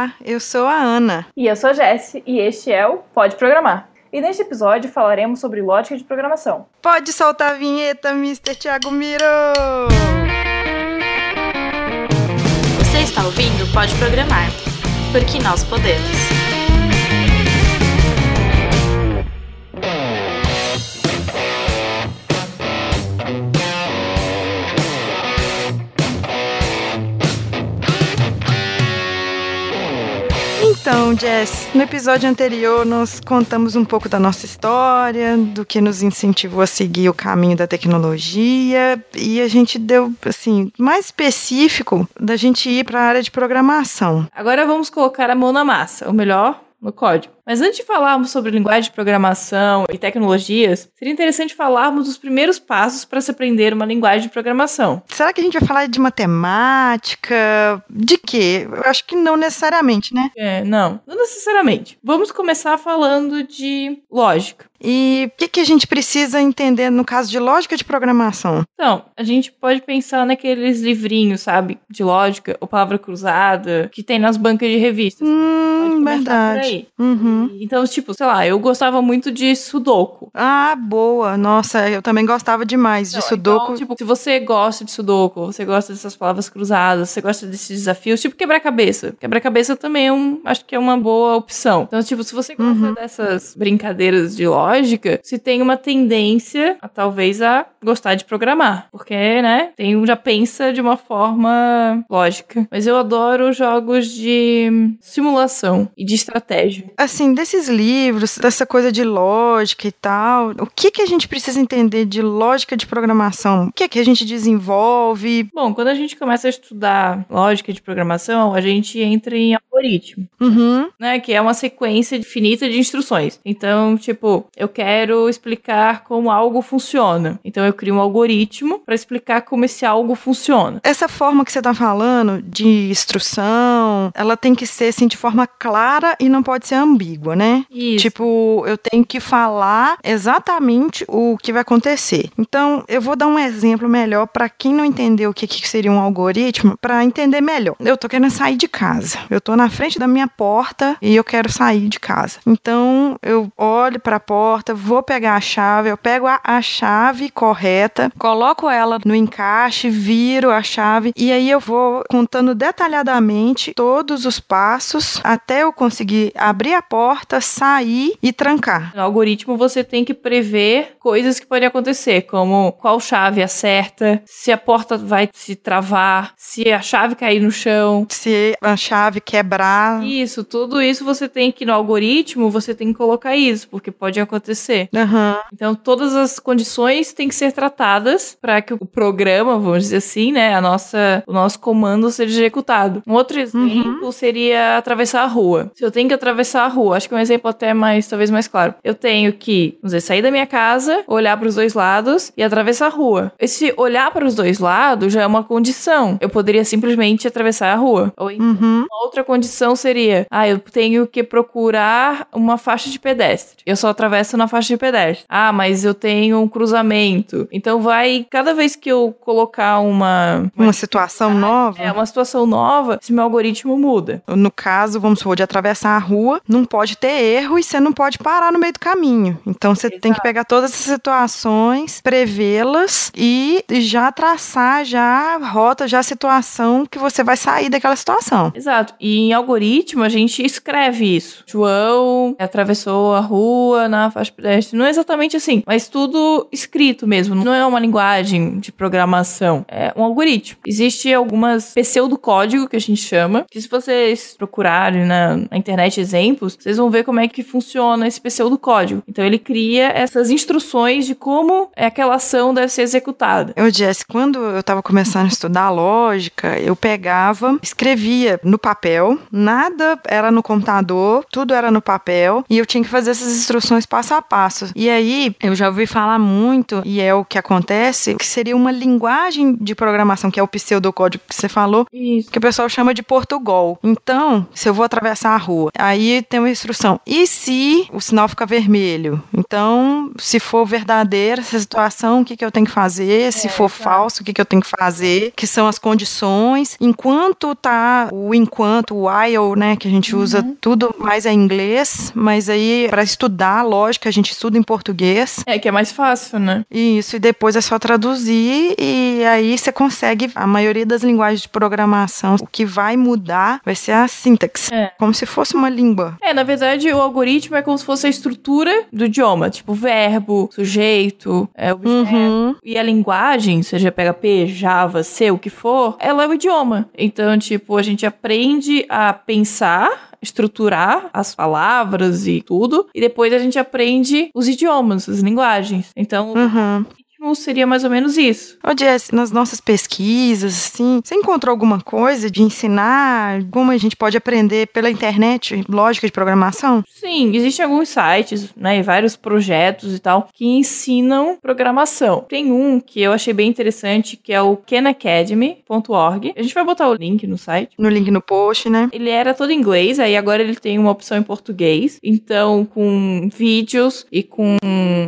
Olá, eu sou a Ana. E eu sou a Jessie, e este é o Pode Programar. E neste episódio falaremos sobre lógica de programação. Pode soltar a vinheta, Mr. Thiago Miro! Você está ouvindo Pode Programar, porque nós podemos. Então, Jess, no episódio anterior nós contamos um pouco da nossa história, do que nos incentivou a seguir o caminho da tecnologia e a gente deu, assim, mais específico da gente ir para a área de programação. Agora vamos colocar a mão na massa, ou melhor, no código. Mas antes de falarmos sobre linguagem de programação e tecnologias, seria interessante falarmos dos primeiros passos para se aprender uma linguagem de programação. Será que a gente vai falar de matemática? De quê? Eu acho que não necessariamente, né? É, não, não necessariamente. Vamos começar falando de lógica. E o que, que a gente precisa entender no caso de lógica de programação? Então, a gente pode pensar naqueles livrinhos, sabe, de lógica, ou palavra cruzada, que tem nas bancas de revistas. Hum, verdade. Uhum. Então, tipo, sei lá, eu gostava muito de Sudoku. Ah, boa. Nossa, eu também gostava demais de então, Sudoku. Então, tipo, se você gosta de Sudoku, você gosta dessas palavras cruzadas, você gosta desses desafios, tipo quebra-cabeça. Quebra-cabeça também é um, acho que é uma boa opção. Então, tipo, se você gosta uhum. dessas brincadeiras de lógica, lógica, se tem uma tendência a talvez a gostar de programar, porque, né, tem já pensa de uma forma lógica. Mas eu adoro jogos de simulação e de estratégia. Assim, desses livros, dessa coisa de lógica e tal, o que que a gente precisa entender de lógica de programação? O que é que a gente desenvolve? Bom, quando a gente começa a estudar lógica de programação, a gente entra em algoritmo, uhum. né, que é uma sequência infinita de instruções. Então, tipo, eu quero explicar como algo funciona. Então eu crio um algoritmo para explicar como esse algo funciona. Essa forma que você está falando de instrução, ela tem que ser assim de forma clara e não pode ser ambígua, né? Isso. Tipo, eu tenho que falar exatamente o que vai acontecer. Então, eu vou dar um exemplo melhor para quem não entendeu o que, que seria um algoritmo, para entender melhor. Eu tô querendo sair de casa. Eu tô na frente da minha porta e eu quero sair de casa. Então, eu olho para a porta porta, vou pegar a chave, eu pego a, a chave correta, coloco ela no encaixe, viro a chave e aí eu vou contando detalhadamente todos os passos até eu conseguir abrir a porta, sair e trancar. No algoritmo você tem que prever coisas que podem acontecer, como qual chave acerta, se a porta vai se travar, se a chave cair no chão, se a chave quebrar. Isso, tudo isso você tem que no algoritmo você tem que colocar isso, porque pode acontecer acontecer. Uhum. Então, todas as condições têm que ser tratadas para que o programa, vamos dizer assim, né, a nossa, o nosso comando seja executado. Um outro exemplo uhum. seria atravessar a rua. Se eu tenho que atravessar a rua, acho que um exemplo até mais, talvez mais claro. Eu tenho que, vamos dizer, sair da minha casa, olhar para os dois lados e atravessar a rua. Esse olhar para os dois lados já é uma condição. Eu poderia simplesmente atravessar a rua. Ou então, uhum. outra condição seria, ah, eu tenho que procurar uma faixa de pedestre. Eu só atravesso na faixa de pedestre. Ah, mas eu tenho um cruzamento. Então vai, cada vez que eu colocar uma. Uma, situação nova? É, uma situação nova, esse meu algoritmo muda. No caso, vamos supor, de atravessar a rua, não pode ter erro e você não pode parar no meio do caminho. Então você Exato. tem que pegar todas essas situações, prevê-las e já traçar já a rota, já a situação que você vai sair daquela situação. Exato. E em algoritmo a gente escreve isso. João atravessou a rua na faixa pedestre. Não é exatamente assim, mas tudo escrito mesmo. Não é uma linguagem de programação. É um algoritmo. Existe algumas pseudocódigo que a gente chama, que se vocês procurarem na, na internet exemplos, vocês vão ver como é que funciona esse pseudocódigo. Então ele cria essas instruções de como aquela ação deve ser executada. Eu, Jess, quando eu estava começando a estudar lógica, eu pegava, escrevia no papel, nada era no computador, tudo era no papel, e eu tinha que fazer essas instruções passo passo a passo. E aí, eu já ouvi falar muito, e é o que acontece, que seria uma linguagem de programação, que é o pseudocódigo que você falou, Isso. que o pessoal chama de Portugal. Então, se eu vou atravessar a rua, aí tem uma instrução. E se o sinal fica vermelho? Então, se for verdadeira essa situação, o que, que eu tenho que fazer? Se é, for falso, o que, que eu tenho que fazer? Que são as condições. Enquanto tá o enquanto, o while, né, que a gente usa tudo mais em inglês, mas aí para estudar lógica a gente estuda em português. É que é mais fácil, né? Isso, e depois é só traduzir e aí você consegue a maioria das linguagens de programação, o que vai mudar vai ser a sintaxe, É. como se fosse uma língua. É, na verdade, o algoritmo é como se fosse a estrutura do idioma, tipo verbo, sujeito, é, objeto. Uhum. E a linguagem, seja PHP, Java, C, o que for, ela é o idioma. Então, tipo, a gente aprende a pensar, estruturar as palavras e tudo, e depois a gente aprende os idiomas, as linguagens. Então, Uhum. Seria mais ou menos isso. Ô Jess, nas nossas pesquisas, assim, você encontrou alguma coisa de ensinar como a gente pode aprender pela internet lógica de programação? Sim, existem alguns sites, né, e vários projetos e tal, que ensinam programação. Tem um que eu achei bem interessante, que é o khanacademy.org. A gente vai botar o link no site. No link no post, né? Ele era todo em inglês, aí agora ele tem uma opção em português. Então, com vídeos e com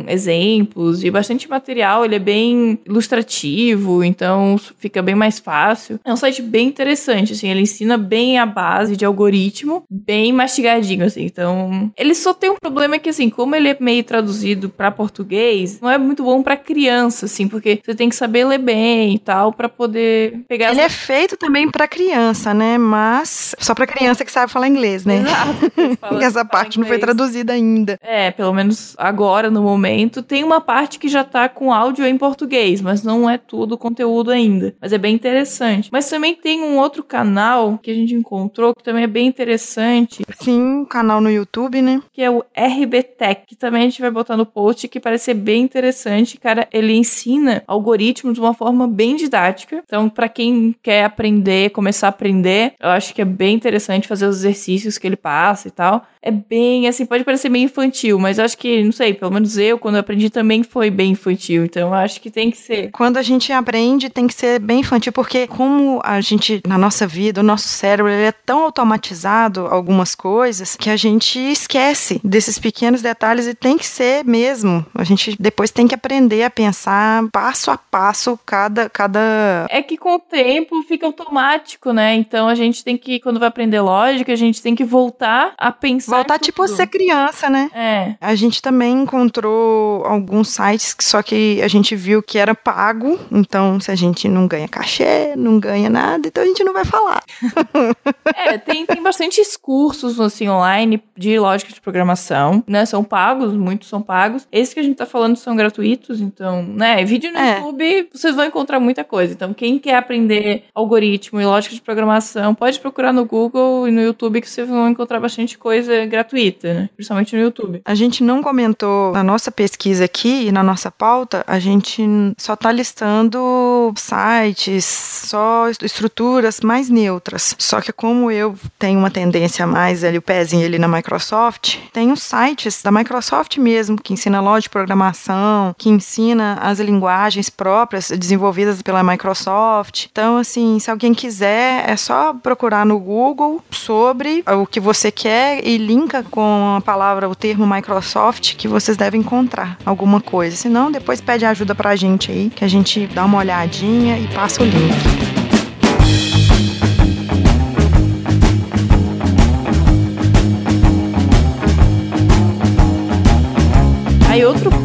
exemplos e bastante material, ele é bem ilustrativo, então fica bem mais fácil. É um site bem interessante, assim, ele ensina bem a base de algoritmo, bem mastigadinho, assim. Então, ele só tem um problema que, assim, como ele é meio traduzido pra português, não é muito bom pra criança, assim, porque você tem que saber ler bem e tal pra poder pegar Ele é feito também pra criança, né? Mas só pra criança que sabe falar inglês, né? Exato. Porque essa parte não foi traduzida ainda. É, pelo menos agora, no momento. Tem uma parte que já tá com áudio em português, mas não é tudo conteúdo ainda. Mas é bem interessante. Mas também tem um outro canal que a gente encontrou que também é bem interessante, Sim, um canal no YouTube, né? que é o RBTech, que também a gente vai botar no post, que parece ser bem interessante. Cara, ele ensina algoritmos de uma forma bem didática. Então, pra quem quer aprender, começar a aprender, eu acho que é bem interessante fazer os exercícios que ele passa e tal. É bem, assim, pode parecer meio infantil, mas acho que, não sei, pelo menos eu, quando eu aprendi, também foi bem infantil. Então, acho que tem que ser. Quando a gente aprende, tem que ser bem infantil, porque como a gente, na nossa vida, o nosso cérebro, ele é tão automatizado, algumas coisas, que a gente esquece desses pequenos detalhes e tem que ser mesmo. A gente depois tem que aprender a pensar passo a passo cada, cada É que com o tempo fica automático, né? Então a gente tem que, quando vai aprender lógica, a gente tem que voltar a pensar. Voltar tipo a ser criança, né? É. A gente também encontrou alguns sites que só que a gente viu que era pago, então se a gente não ganha cachê, não ganha nada, então a gente não vai falar. É, tem, tem bastantes cursos assim online de lógica de programação, né? São pagos, muitos são pagos. Esses que a gente tá falando são gratuitos, então, né? Vídeo no É. YouTube, vocês vão encontrar muita coisa. Então, quem quer aprender algoritmo e lógica de programação, pode procurar no Google e no YouTube que vocês vão encontrar bastante coisa gratuita, né? Principalmente no YouTube. A gente não comentou na nossa pesquisa aqui e na nossa pauta, a gente só tá listando sites, só estruturas mais neutras. Só que como eu tenho uma tendência mais ali, o pezinho ali na Microsoft, tem os sites da Microsoft mesmo, que ensina lógica de programação, que ensina as linguagens próprias desenvolvidas pela Microsoft. Então, assim, se alguém quiser, é só procurar no Google sobre o que você quer e linka com a palavra, o termo Microsoft, que vocês devem encontrar alguma coisa. Se não, depois pede ajuda pra gente aí, que a gente dá uma olhadinha e passa o link.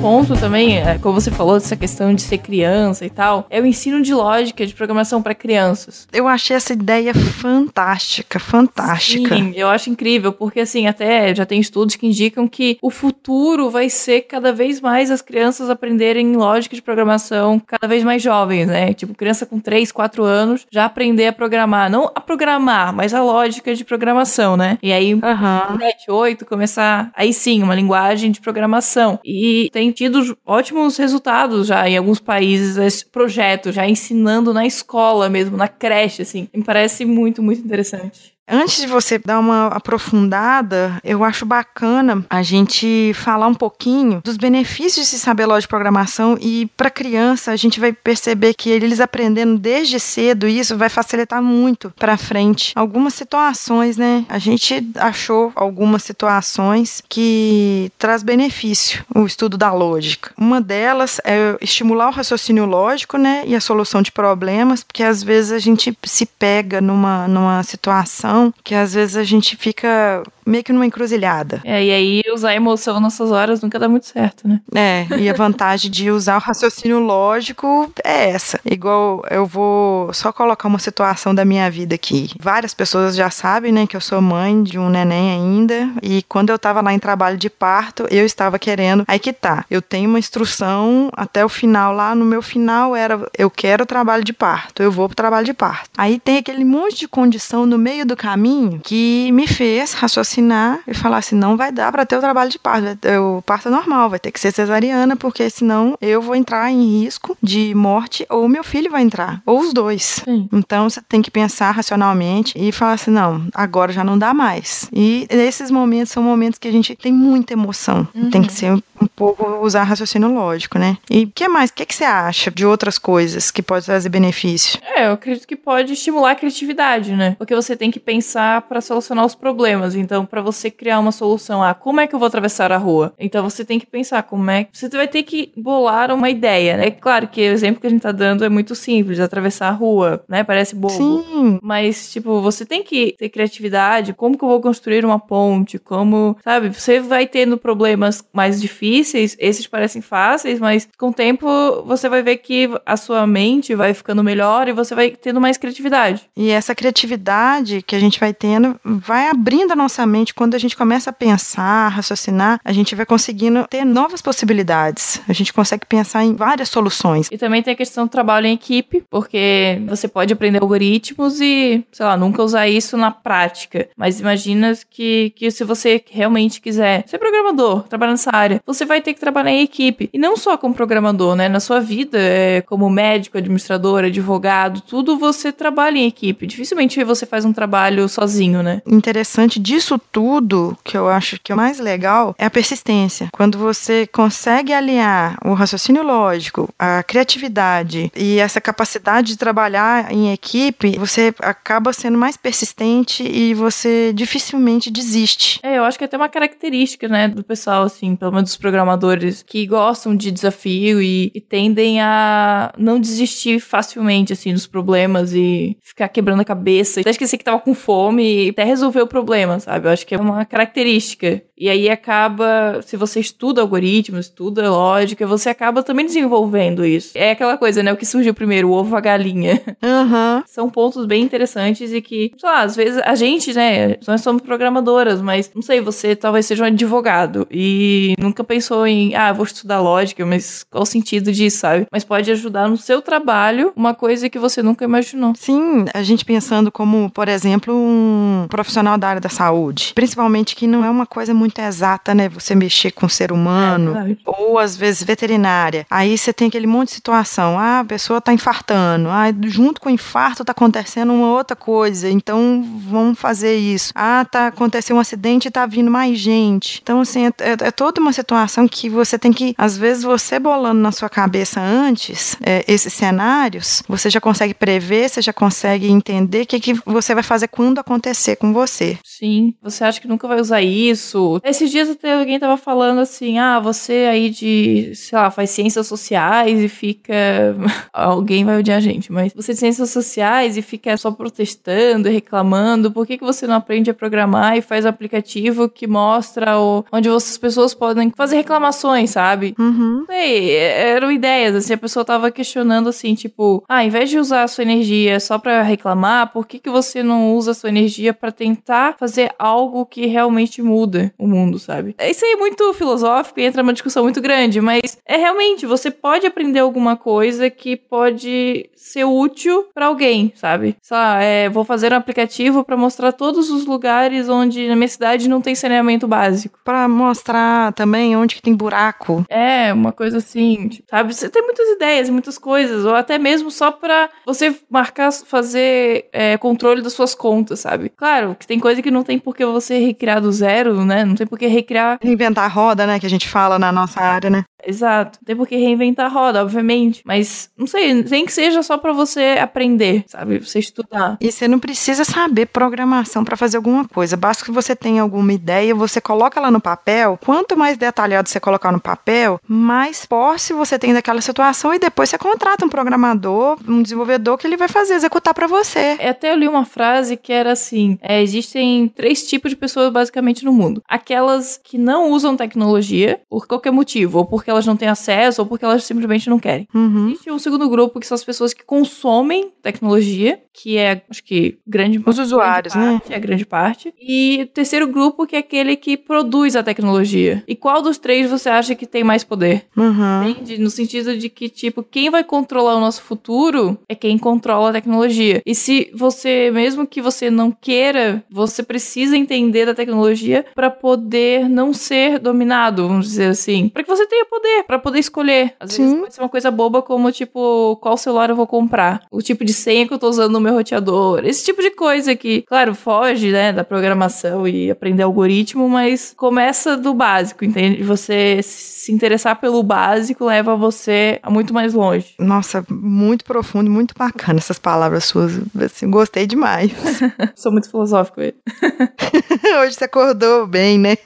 Ponto também, é, como você falou, dessa questão de ser criança e tal, é o ensino de lógica de programação para crianças. Eu achei essa ideia fantástica, fantástica. Sim, eu acho incrível, porque assim, até já tem estudos que indicam que o futuro vai ser cada vez mais as crianças aprenderem lógica de programação cada vez mais jovens, né? Tipo, criança com 3, 4 anos já aprender a programar. Não a programar, mas a lógica de programação, né? E aí, Aham. 7, 8, começar aí sim, uma linguagem de programação. E tem tido ótimos resultados já em alguns países esse projeto, já ensinando na escola mesmo, na creche, assim. Me parece muito, muito interessante. Antes de você dar uma aprofundada, eu acho bacana a gente falar um pouquinho dos benefícios de se saber lógica de programação e para criança a gente vai perceber que eles aprendendo desde cedo isso vai facilitar muito para frente algumas situações, né? A gente achou algumas situações que traz benefício o estudo da lógica. Uma delas é estimular o raciocínio lógico, né, e a solução de problemas, porque às vezes a gente se pega numa numa situação que às vezes a gente fica meio que numa encruzilhada. É, e aí usar emoção nessas horas nunca dá muito certo, né? É, e a vantagem de usar o raciocínio lógico é essa. Igual eu vou só colocar uma situação da minha vida aqui. Várias pessoas já sabem, né, que eu sou mãe de um neném ainda, e quando eu tava lá em trabalho de parto, eu estava querendo. Aí que tá. Eu tenho uma instrução até o final lá, no meu final era eu quero trabalho de parto, eu vou pro trabalho de parto. Aí tem aquele monte de condição no meio do caminho que me fez raciocinar e falar assim, não vai dar para ter o trabalho de parto, o parto é normal, vai ter que ser cesariana, porque senão eu vou entrar em risco de morte ou meu filho vai entrar, ou os dois. Sim. Então você tem que pensar racionalmente e falar assim, não, agora já não dá mais. E esses momentos são momentos que a gente tem muita emoção. Uhum. Tem que ser um, pouco usar raciocínio lógico, né? E o que mais? O que, que você acha de outras coisas que pode trazer benefício? É, eu acredito que pode estimular a criatividade, né? Porque você tem que pensar para solucionar os problemas. Então, para você criar uma solução, ah, como é que eu vou atravessar a rua? Então, você tem que pensar como é que você vai ter que bolar uma ideia, né? É claro que o exemplo que a gente tá dando é muito simples, atravessar a rua, né? Parece bobo. Sim. Mas, tipo, você tem que ter criatividade. Como que eu vou construir uma ponte? Como, sabe? Você vai tendo problemas mais difíceis. Esses parecem fáceis, mas com o tempo você vai ver que a sua mente vai ficando melhor e você vai tendo mais criatividade. E essa criatividade que a gente vai tendo vai abrindo a nossa mente. Quando a gente começa a pensar, raciocinar, a gente vai conseguindo ter novas possibilidades. A gente consegue pensar em várias soluções. E também tem a questão do trabalho em equipe, porque você pode aprender algoritmos e, sei lá, nunca usar isso na prática. Mas imagina que, que se você realmente quiser ser programador, trabalhar nessa área, você vai ter que trabalhar em equipe. E não só como programador, né? Na sua vida, é, como médico, administrador, advogado, tudo você trabalha em equipe. Dificilmente você faz um trabalho sozinho, né? Interessante disso tudo, que eu acho que é o mais legal, é a persistência. Quando você consegue aliar o raciocínio lógico, a criatividade e essa capacidade de trabalhar em equipe, você acaba sendo mais persistente e você dificilmente desiste. É, eu acho que é até uma característica, né, do pessoal, assim, pelo menos dos programadores, que gostam de desafio e, e tendem a não desistir facilmente, assim, dos problemas e ficar quebrando a cabeça. Até esquecer que tava com fome e até resolver o problema, sabe? Eu acho que é uma característica. E aí acaba, se você estuda algoritmos, estuda lógica, você acaba também desenvolvendo isso. É aquela coisa, né? O que surgiu primeiro, o ovo a galinha. Aham. São pontos bem interessantes e que, sei lá, às vezes a gente, né, nós somos programadoras, mas não sei, você talvez seja um advogado e nunca pensou em, ah, vou estudar lógica, mas qual o sentido disso, sabe? Mas pode ajudar no seu trabalho uma coisa que você nunca imaginou. Sim, a gente pensando como, por exemplo, um profissional da área da saúde. Principalmente que não é uma coisa muito exata, né? Você mexer com o ser humano. É ou às vezes veterinária. Aí você tem aquele monte de situação. Ah, a pessoa tá infartando. Ah, junto com o infarto tá acontecendo uma outra coisa. Então vamos fazer isso. Ah, tá aconteceu um acidente e tá vindo mais gente. Então, assim, é, é- é toda uma situação que você tem que, às vezes, você bolando na sua cabeça antes é, esses cenários, você já consegue prever, você já consegue entender o que, que você vai fazer quando acontecer com você. Sim, você acha que nunca vai usar isso? Esses dias até alguém tava falando assim: ah, você aí de, sei lá, faz ciências sociais e fica. alguém vai odiar a gente, mas você de ciências sociais e fica só protestando e reclamando, por que, que você não aprende a programar e faz um aplicativo que mostra o, onde as pessoas podem fazer reclamações, sabe? Uhum. Sei, eram ideias, assim, a pessoa tava questionando assim, tipo, ah, em vez de usar a sua energia só pra reclamar, por que que você não usa a sua energia pra tentar fazer algo que realmente muda o mundo, sabe? Isso aí é muito filosófico e entra numa discussão muito grande, mas é realmente, você pode aprender alguma coisa que pode ser útil pra alguém, sabe? Sei lá, é, vou fazer um aplicativo pra mostrar todos os lugares onde na minha cidade não tem saneamento básico. Para mostrar também onde que tem buraco. É, uma coisa assim, tipo, sabe? Você tem muitas ideias, muitas coisas, ou até mesmo só pra você marcar, fazer é, controle das suas contas, sabe? Claro, que tem coisa que não tem por que você recriar do zero, né? Não tem por que recriar. Inventar a roda, né, que a gente fala na nossa área, né? Exato. Tem por que reinventar a roda, obviamente. Mas, não sei, nem que seja só pra você aprender, sabe? Você estudar. E você não precisa saber programação para fazer alguma coisa. Basta que você tenha alguma ideia, você coloca lá no papel. Quanto mais detalhado você colocar no papel, mais posse você tem daquela situação e depois você contrata um programador, um desenvolvedor que ele vai fazer, executar para você. Até eu li uma frase que era assim: é, existem três tipos de pessoas basicamente no mundo. Aquelas que não usam tecnologia por qualquer motivo, ou porque elas não têm acesso, ou porque elas simplesmente não querem. Uhum. Existe um segundo grupo que são as pessoas que consomem tecnologia, que é, acho que, grande Os usuários, grande né? parte, É a grande parte. E o terceiro grupo que é aquele que produz a tecnologia. E qual dos três você acha que tem mais poder? Uhum. Entende? No sentido de que, tipo, quem vai controlar o nosso futuro é quem controla a tecnologia. E se você, mesmo que você não queira, você precisa entender da tecnologia para poder não ser dominado, vamos dizer assim. Para que você tenha poder, para poder escolher. Às vezes Sim. pode ser uma coisa boba como, tipo, qual celular eu vou comprar, o tipo de senha que eu tô usando no meu roteador, esse tipo de coisa que, claro, foge, né, da programação e aprender algoritmo, mas começa do básico, entende? Você se interessar pelo básico leva você a muito mais longe. Nossa, muito profundo, muito bacana essas palavras suas. Assim, gostei demais. Sou muito filosófico. Hoje você acordou bem, né?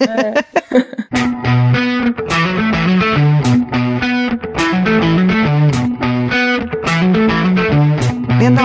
Dentro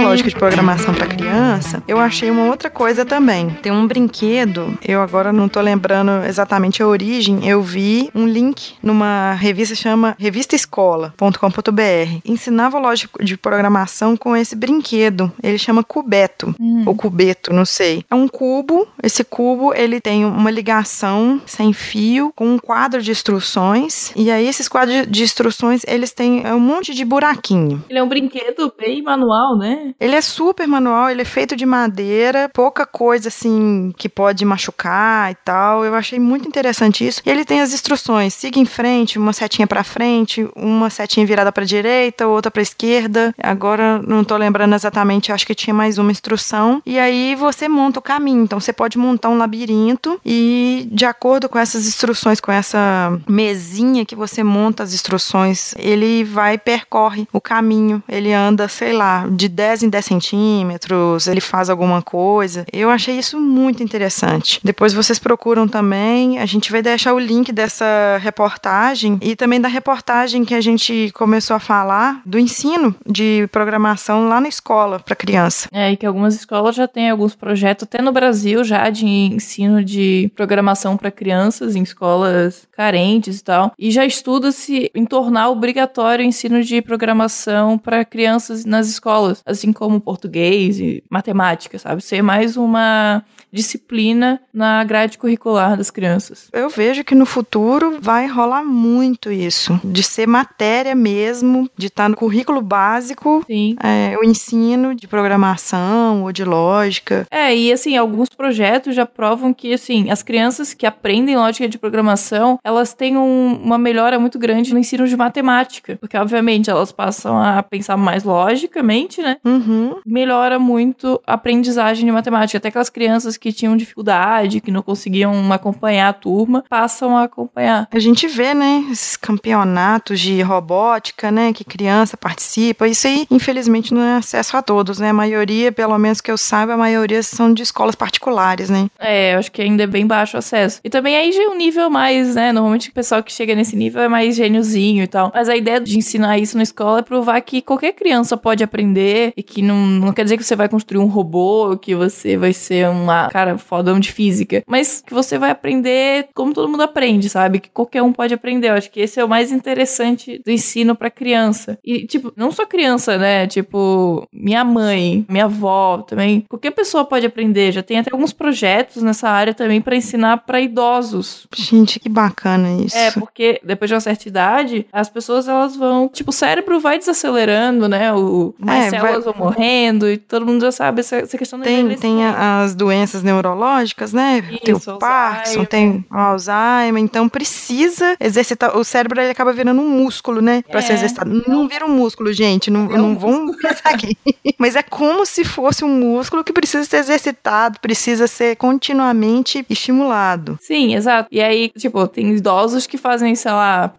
lógica de programação para criança, eu achei uma outra coisa também. Tem um brinquedo, eu agora não tô lembrando exatamente a origem, eu vi um link numa revista chama revistaescola.com.br. Ensinava lógica de programação com esse brinquedo. Ele chama Cubeto ou cubeto, não sei. É um cubo. Esse cubo ele tem uma ligação sem fio com um quadro de instruções. E aí esses quadros de instruções eles têm é, um monte de buraquinho. Ele é um brinquedo bem manual, né? Ele é super manual, ele é feito de madeira, pouca coisa assim que pode machucar e tal. Eu achei muito interessante isso. E ele tem as instruções: siga em frente, uma setinha pra frente, uma setinha virada pra direita, outra pra esquerda. Agora não tô lembrando exatamente, acho que tinha mais uma instrução. E aí você monta o caminho. Então você pode montar um labirinto e de acordo com essas instruções, com essa mesinha que você monta as instruções, ele vai percorre o caminho. Ele anda, sei lá, de 10 em 10 centímetros, ele faz alguma coisa. Eu achei isso muito interessante. Depois vocês procuram também, a gente vai deixar o link dessa reportagem e também da reportagem que a gente começou a falar do ensino de programação lá na escola para criança. É, e que algumas escolas já têm alguns projetos, até no Brasil já, de ensino de programação para crianças em escolas carentes e tal. E já estuda-se em tornar obrigatório o ensino de programação para crianças nas escolas, assim como português e matemática, sabe? Ser mais uma disciplina na grade curricular das crianças. Eu vejo que no futuro vai rolar muito isso, de ser matéria mesmo, de estar no currículo básico, Sim. é, o ensino de programação ou de lógica. É, e assim, alguns projetos já provam que, assim, as crianças que aprendem lógica de programação, elas têm um- uma melhora muito grande no ensino de matemática. Porque, obviamente, elas passam a pensar mais logicamente, né? Uhum. Melhora muito a aprendizagem de matemática. Até aquelas crianças que tinham dificuldade, que não conseguiam acompanhar a turma, passam a acompanhar. A gente vê, né, esses campeonatos de robótica, né, que criança participa. Isso aí, infelizmente, não é acesso a todos, né? A maioria, pelo menos que eu saiba, a maioria são de escolas particulares, né? É, eu acho que ainda é bem baixo o acesso. E também aí já é um nível mais, né? Normalmente o pessoal que chega nesse nível é mais gêniozinho e tal. Mas a ideia de ensinar isso na escola é provar que qualquer criança pode aprender e que não, não quer dizer que você vai construir um robô, que você vai ser uma cara fodão de física, mas que você vai aprender como todo mundo aprende, sabe? Que qualquer um pode aprender. Eu acho que esse é o mais interessante do ensino pra criança. E, tipo, não só criança, né? Tipo, minha mãe, minha avó também. Qualquer pessoa pode aprender. Já tem até alguns projetos nessa área também pra ensinar pra idosos. Gente, que bacana isso. É, porque depois de uma certa idade, as pessoas elas vão. Tipo, o cérebro vai desacelerando, né? O, mais É, células vão morrendo e todo mundo já sabe essa, essa questão da Tem, tem as doenças doenças neurológicas, né? tem o Isso, Parkinson, Alzheimer. tem o Alzheimer, então precisa exercitar. O cérebro ele acaba virando um músculo, né? Pra ser É. exercitado. Não vira um músculo, gente. Não, É um não vão pensar aqui. Mas é como se fosse um músculo que precisa ser exercitado, precisa ser continuamente estimulado. Sim, exato. E aí, tipo, tem idosos que fazem, sei lá,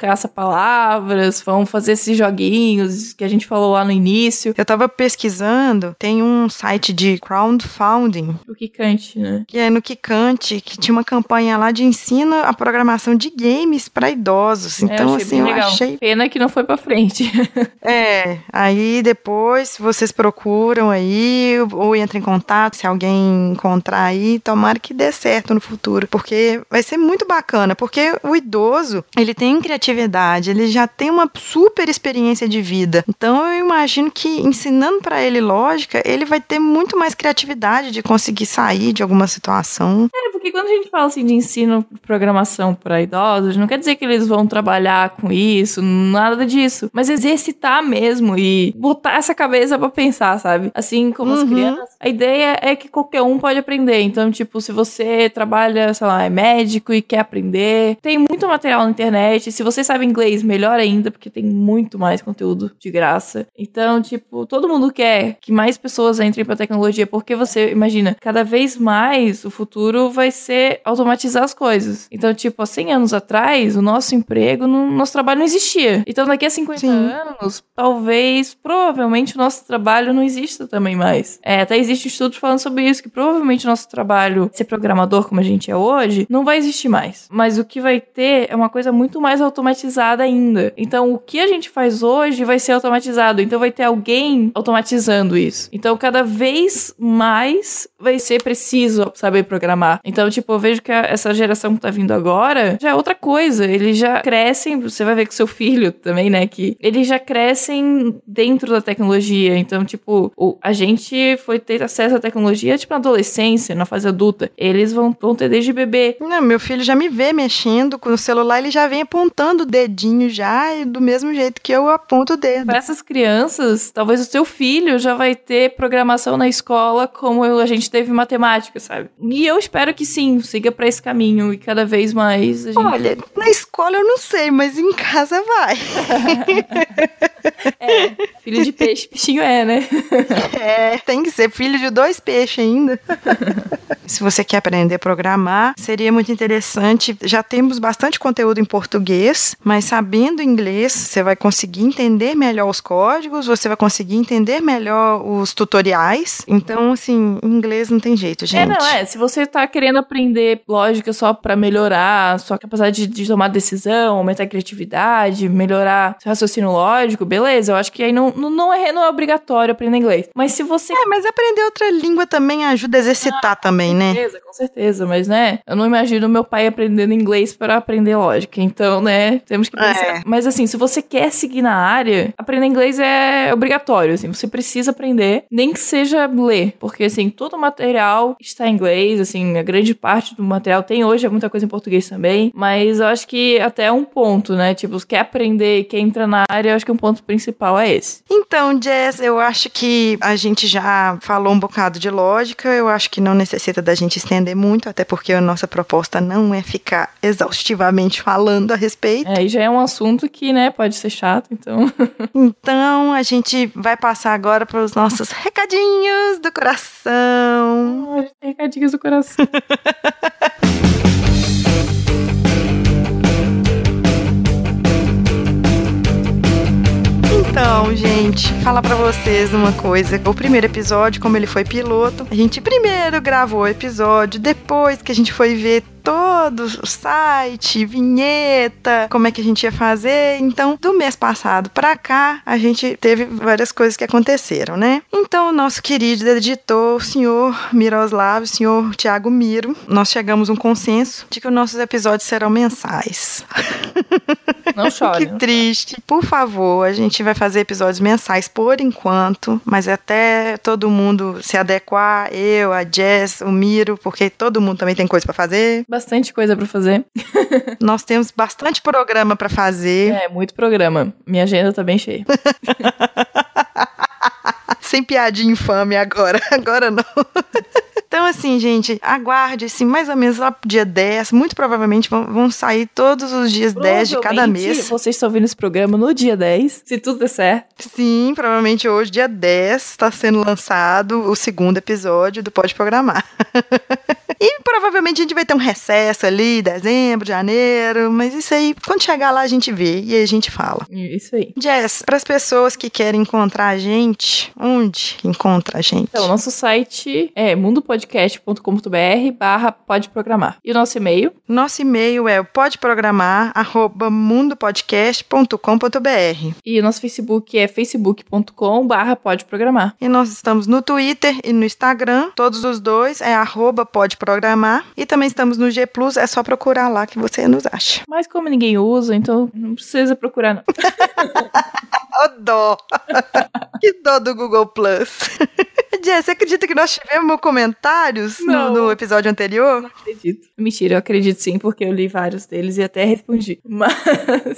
caça-palavras, vão fazer esses joguinhos que a gente falou lá no início. Eu tava pesquisando, tem um site de crowdfunding O que cante, né? que é no Kikante, que tinha uma campanha lá de ensino a programação de games para idosos. Então, É, assim, eu legal. achei. Pena que não foi pra frente. É, aí depois vocês procuram aí ou entram em contato se alguém encontrar aí, tomara que dê certo no futuro, porque vai ser muito bacana, porque o idoso, ele tem criatividade, ele já tem uma super experiência de vida. Então eu imagino que ensinando para ele lógica, ele vai ter muito mais criatividade de conseguir sair de alguma situação. Porque quando a gente fala assim de ensino de programação para idosos, não quer dizer que eles vão trabalhar com isso, nada disso. Mas exercitar mesmo e botar essa cabeça pra pensar, sabe? Assim como as Uhum. crianças. A ideia é que qualquer um pode aprender. Então, tipo, se você trabalha, sei lá, é médico e quer aprender, tem muito material na internet. Se você sabe inglês, melhor ainda, porque tem muito mais conteúdo de graça. Então, tipo, todo mundo quer que mais pessoas entrem pra tecnologia, porque você, imagina, cada vez mais o futuro vai ser automatizar as coisas. Então, tipo, há 100 anos atrás, o nosso emprego, no nosso trabalho não existia. Então, daqui a 50 Sim. anos, talvez, provavelmente, o nosso trabalho não exista também mais. É, até existe estudos falando sobre isso, que provavelmente o nosso trabalho, ser programador como a gente é hoje, não vai existir mais. Mas o que vai ter é uma coisa muito mais automatizada ainda. Então, o que a gente faz hoje vai ser automatizado. Então, vai ter alguém automatizando isso. Então, cada vez mais vai ser preciso saber programar. Então, tipo, eu vejo que a- essa geração que tá vindo agora já é outra coisa. Eles já crescem, você vai ver com seu filho também, né? Que eles já crescem dentro da tecnologia. Então, tipo, o- a gente foi ter acesso à tecnologia, tipo, na adolescência, na fase adulta. Eles vão, vão ter desde bebê. Não, meu filho já me vê mexendo com o celular, ele já vem apontando o dedinho já, e do mesmo jeito que eu aponto o dedo. Para essas crianças, talvez o seu filho já vai ter programação na escola como a gente teve matemática, sabe? E eu espero que sim, siga para esse caminho e cada vez mais a gente Olha, na escola eu não sei, mas em casa vai. é, filho de peixe, bichinho é, né? É, tem que ser filho de dois peixes ainda. Se você quer aprender a programar, seria muito interessante. Já temos bastante conteúdo em português, mas sabendo inglês, você vai conseguir entender melhor os códigos, você vai conseguir entender melhor os tutoriais. Então, assim, inglês não tem jeito, gente. É, não, é. Se você tá querendo aprender lógica só pra melhorar a sua capacidade de, tomar decisão, aumentar a criatividade, melhorar seu raciocínio lógico, beleza. Eu acho que aí não, não, é, não é obrigatório aprender inglês. Mas se você É, mas aprender outra língua também ajuda a exercitar também, Com né? certeza, com certeza, mas né, eu não imagino meu pai aprendendo inglês para aprender lógica, então, né, temos que pensar. É. Mas assim, se você quer seguir na área, aprender inglês é obrigatório, assim, você precisa aprender, nem que seja ler, porque assim, todo o material está em inglês, assim, a grande parte do material tem hoje é muita coisa em português também, mas eu acho que até um ponto, né, tipo, quer aprender, quer entrar na área, eu acho que um ponto principal é esse. Então, Jess, eu acho que a gente já falou um bocado de lógica, eu acho que não necessita da gente estender muito, até porque a nossa proposta não é ficar exaustivamente falando a respeito. É, e já é um assunto que, né, pode ser chato, então... Então, a gente vai passar agora para os nossos recadinhos do coração. Ai, recadinhos do coração. Então, gente, falar pra vocês uma coisa. O primeiro episódio, como ele foi piloto, a gente primeiro gravou o episódio, depois que a gente foi ver todo o site, vinheta, como é que a gente ia fazer. Então, do mês passado pra cá, a gente teve várias coisas que aconteceram, né? Então, o nosso querido editor, o senhor Miroslav, o senhor Tiago Miro, nós chegamos a um consenso de que os nossos episódios serão mensais. Não chore. Que triste. Por favor, a gente vai fazer episódios mensais por enquanto, mas até todo mundo se adequar, eu, a Jess, o Miro, porque todo mundo também tem coisa pra fazer. Bastante coisa pra fazer. Nós temos bastante programa pra fazer, É, muito programa. Minha agenda tá bem cheia. sem piadinha infame agora. Agora não. Então assim, gente, aguarde, assim, mais ou menos lá pro dia 10. Muito provavelmente vão, vão sair todos os dias 10 de cada mês. Vocês estão ouvindo esse programa no dia 10, se tudo der certo. Sim, provavelmente hoje, dia 10, está sendo lançado o segundo episódio do Pode Programar. e provavelmente a gente vai ter um recesso ali, dezembro, janeiro, mas isso aí, quando chegar lá a gente vê e aí a gente fala. Isso aí. Jess, para as pessoas que querem encontrar a gente, onde encontra a gente? Então, nosso site é mundopodcast.com.br barra pode programar. E o nosso e-mail? Nosso e-mail é o podprogramar@mundopodcast.com.br. E o nosso Facebook é facebook.com barra pode programar. E nós estamos no Twitter e no Instagram, todos os dois é arroba podprogramar. E também estamos no G Plus, é só procurar lá que você nos acha. Mas como ninguém usa, então não precisa procurar não. Ô dó! que dó do Google Plus. Jess, você acredita que nós tivemos comentários no, Não. no episódio anterior? acredito. Mentira, eu acredito sim, porque eu li vários deles e até respondi. Mas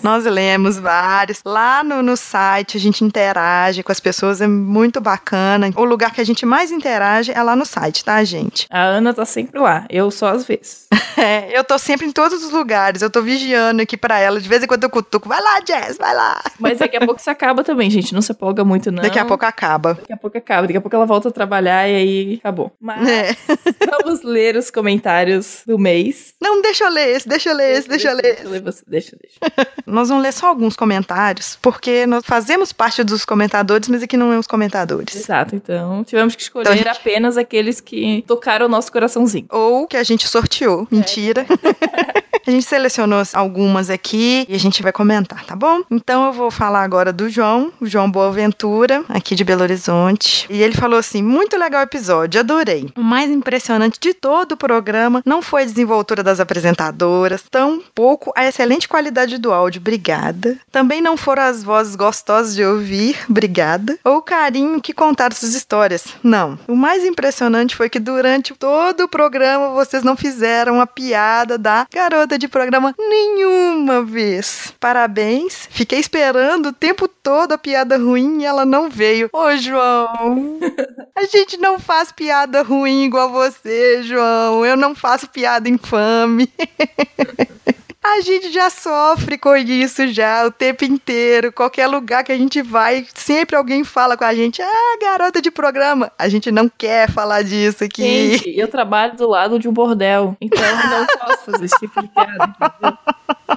Nós lemos vários. Lá no, no site a gente interage com as pessoas, é muito bacana. O lugar que a gente mais interage é lá no site, tá, gente? a Ana tá sempre lá, eu só às vezes. É, eu tô sempre em todos os lugares, eu tô vigiando aqui pra ela. De vez em quando eu cutuco, vai lá, Jess, vai lá. Mas daqui a pouco isso acaba também, gente. Não se empolga muito, não. Daqui a pouco acaba. Daqui a pouco acaba, daqui a pouco ela volta a trabalhar e aí acabou. Mas É. vamos ler os comentários do mês. Não, deixa eu ler esse, deixa eu ler esse, deixa eu ler Deixa esse. eu ler você, deixa, deixa. Nós vamos ler só alguns comentários, porque nós fazemos parte dos comentadores, mas aqui não é os comentadores. Exato, então tivemos que escolher Então, gente- apenas aqueles que tocaram o nosso coraçãozinho. Ou que a gente sorteou. Mentira. A gente selecionou algumas aqui e a gente vai comentar, tá bom? Então eu vou falar agora do João, o João Boaventura, aqui de Belo Horizonte. E ele falou assim: muito legal o episódio, adorei. O mais impressionante de todo o programa não foi a desenvoltura das apresentadoras, tão pouco a excelente qualidade do áudio, obrigada. Também não foram as vozes gostosas de ouvir, obrigada. Ou o carinho que contaram suas histórias, não. O mais impressionante foi que durante todo o programa vocês não fizeram a piada da garota de programa nenhuma vez. Parabéns. Fiquei esperando o tempo todo a piada ruim e ela não veio. Ô, João, a gente não faz piada ruim igual você, João. Eu não faço piada infame. A gente já sofre com isso já o tempo inteiro. Qualquer lugar que a gente vai, sempre alguém fala com a gente: Ah, garota de programa. A gente não quer falar disso aqui. Gente, eu trabalho do lado de um bordel, então eu não posso fazer esse tipo de piada.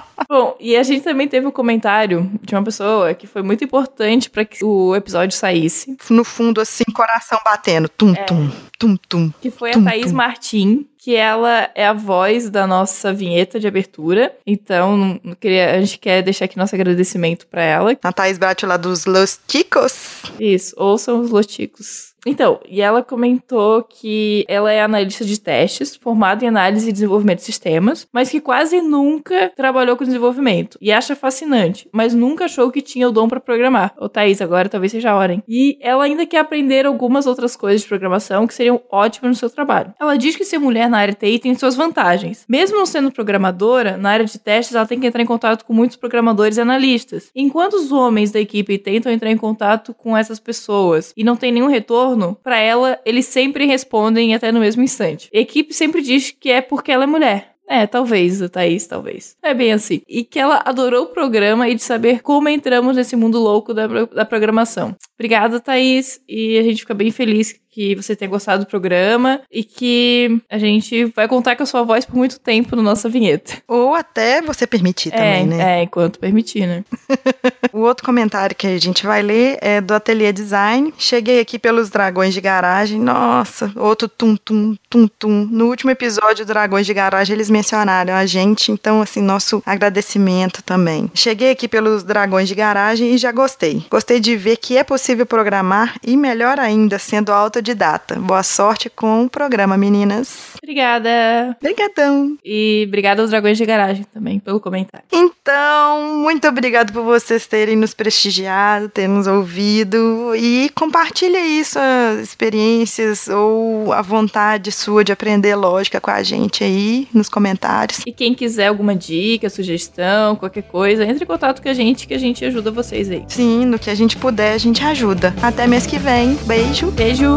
Bom, e a gente também teve um comentário de uma pessoa que foi muito importante para que o episódio saísse, No fundo, assim, coração batendo. Tum, tum, tum, tum. que foi a Tum, Thaís tum. Martim, que ela é a voz da nossa vinheta de abertura. Então, queria, a gente quer deixar aqui nosso agradecimento para ela. A Thaís bate lá dos Los Ticos. Isso, ouçam os loticos. Então, e ela comentou que ela é analista de testes, formada em análise e desenvolvimento de sistemas, mas que quase nunca trabalhou com desenvolvimento. E acha fascinante, mas nunca achou que tinha o dom para programar. Ô Thaís, agora talvez seja a hora, hein? E ela ainda quer aprender algumas outras coisas de programação que seriam ótimas no seu trabalho. Ela diz que ser mulher na área TI tem suas vantagens. Mesmo não sendo programadora, na área de testes ela tem que entrar em contato com muitos programadores e analistas. Enquanto os homens da equipe tentam entrar em contato com essas pessoas e não tem nenhum retorno, para ela eles sempre respondem até no mesmo instante. A equipe sempre diz que é porque ela é mulher. É, talvez, a Thaís, talvez. É bem assim. E que ela adorou o programa e de saber como entramos nesse mundo louco da, da programação. Obrigada, Thaís. E a gente fica bem feliz que você tenha gostado do programa e que a gente vai contar com a sua voz por muito tempo na nossa vinheta. Ou até você permitir também, é, né? é, enquanto permitir, né? O outro comentário que a gente vai ler é do Ateliê Design. Cheguei aqui pelos Dragões de Garagem. Nossa, outro tum tum tum tum. No último episódio do Dragões de Garagem eles mencionaram a gente, então assim, nosso agradecimento também. Cheguei aqui pelos Dragões de Garagem e já gostei. Gostei de ver que é possível programar e melhor ainda sendo autodidata. Boa sorte com o programa, meninas. Obrigada. Obrigadão. E obrigada aos Dragões de Garagem também pelo comentário. Então, muito obrigado por vocês terem nos prestigiado, terem nos ouvido e compartilha aí suas experiências ou a vontade sua de aprender lógica com a gente aí nos comentários. E quem quiser alguma dica, sugestão, qualquer coisa, entre em contato com a gente que a gente ajuda vocês aí. Sim, no que a gente puder, a gente ajuda. Até mês que vem. Beijo. Beijo,